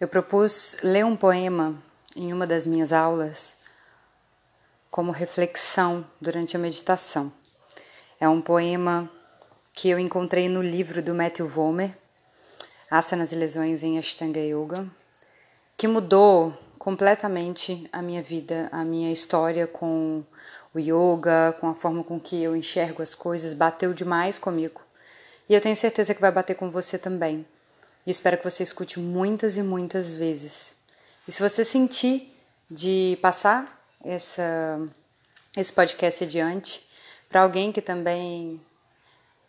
Eu propus ler um poema em uma das minhas aulas como reflexão durante a meditação. É um poema que eu encontrei no livro do Matthew Vomer, Asanas e Lesões em Ashtanga Yoga, que mudou completamente a minha vida, a minha história com o yoga, com a forma com que eu enxergo as coisas, bateu demais comigo. E eu tenho certeza que vai bater com você também. E espero que você escute muitas e muitas vezes. E se você sentir de passar essa, esse podcast adiante para alguém que também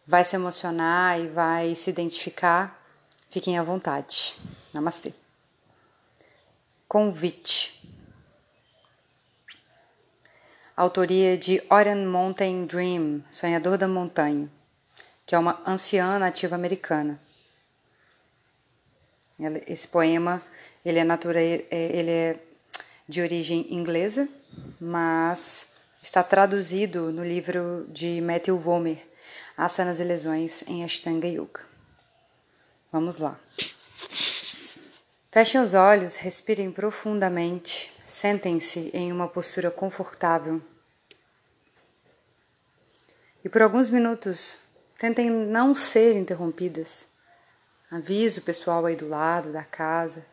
vai se emocionar e vai se identificar, fiquem à vontade. Namastê. Convite. Autoria de Orion Mountain Dream, Sonhador da Montanha, que é uma anciã nativa americana. Esse poema ele é, natura, é, ele é de origem inglesa, mas está traduzido no livro de Matthew Vomer, Asanas e Lesões em Ashtanga Yoga. Vamos lá. Fechem os olhos, respirem profundamente, sentem-se em uma postura confortável. E por alguns minutos, tentem não ser interrompidas. Avisa o pessoal aí do lado da casa,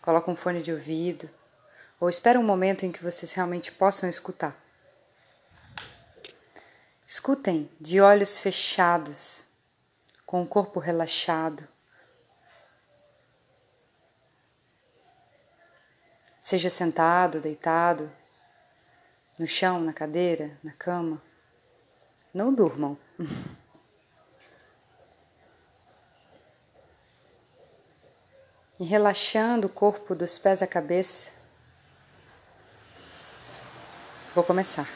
coloca um fone de ouvido, ou espera um momento em que vocês realmente possam escutar. Escutem de olhos fechados, com o corpo relaxado. Seja sentado, deitado, no chão, na cadeira, na cama. Não durmam. e relaxando o corpo dos pés à cabeça. Vou começar.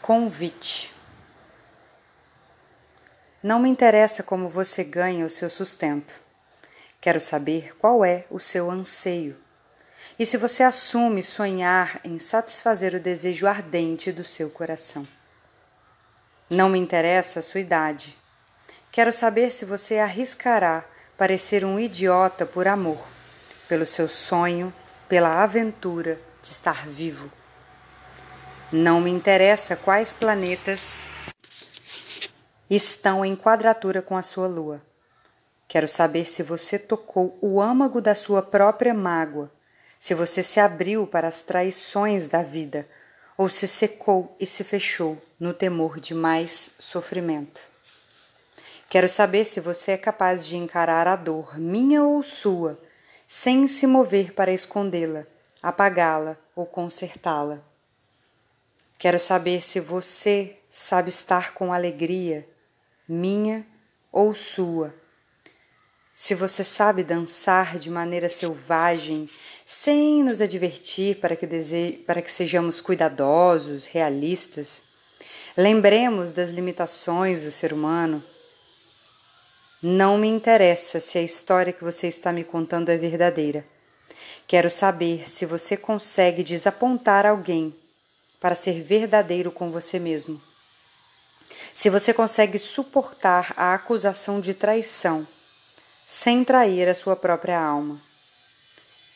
Convite. Não me interessa como você ganha o seu sustento. Quero saber qual é o seu anseio e se você assume sonhar em satisfazer o desejo ardente do seu coração. Não me interessa a sua idade. Quero saber se você arriscará parecer um idiota por amor, pelo seu sonho, pela aventura de estar vivo. Não me interessa quais planetas estão em quadratura com a sua lua. Quero saber se você tocou o âmago da sua própria mágoa, se você se abriu para as traições da vida, ou se secou e se fechou no temor de mais sofrimento. Quero saber se você é capaz de encarar a dor, minha ou sua, sem se mover para escondê-la, apagá-la ou consertá-la. Quero saber se você sabe estar com alegria, minha ou sua. Se você sabe dançar de maneira selvagem, sem nos advertir para que, dese... para que sejamos cuidadosos, realistas. Lembremos das limitações do ser humano não me interessa se a história que você está me contando é verdadeira. Quero saber se você consegue desapontar alguém para ser verdadeiro com você mesmo. Se você consegue suportar a acusação de traição sem trair a sua própria alma.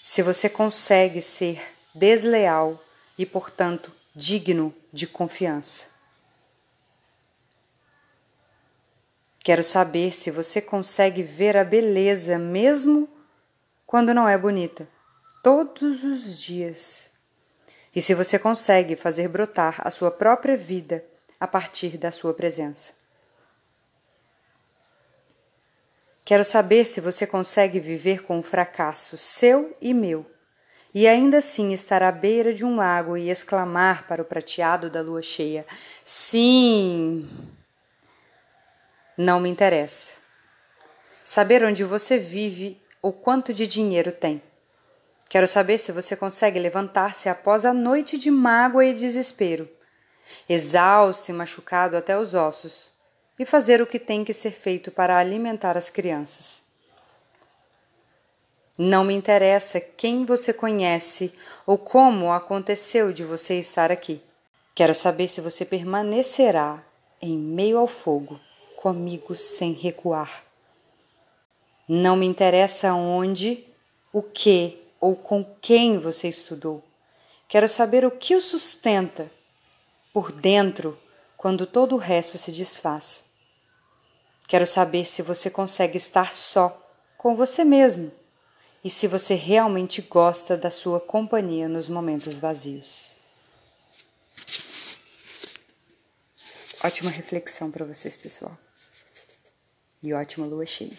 Se você consegue ser desleal e, portanto, digno de confiança. Quero saber se você consegue ver a beleza mesmo quando não é bonita, todos os dias. E se você consegue fazer brotar a sua própria vida a partir da sua presença. Quero saber se você consegue viver com o fracasso seu e meu, e ainda assim estar à beira de um lago e exclamar para o prateado da lua cheia: Sim! Não me interessa. Saber onde você vive ou quanto de dinheiro tem. Quero saber se você consegue levantar-se após a noite de mágoa e desespero, exausto e machucado até os ossos, e fazer o que tem que ser feito para alimentar as crianças. Não me interessa quem você conhece ou como aconteceu de você estar aqui. Quero saber se você permanecerá em meio ao fogo comigo sem recuar. Não me interessa onde o que ou com quem você estudou. Quero saber o que o sustenta por dentro quando todo o resto se desfaz. Quero saber se você consegue estar só com você mesmo e se você realmente gosta da sua companhia nos momentos vazios. Ótima reflexão para vocês, pessoal. E ótima lua cheia.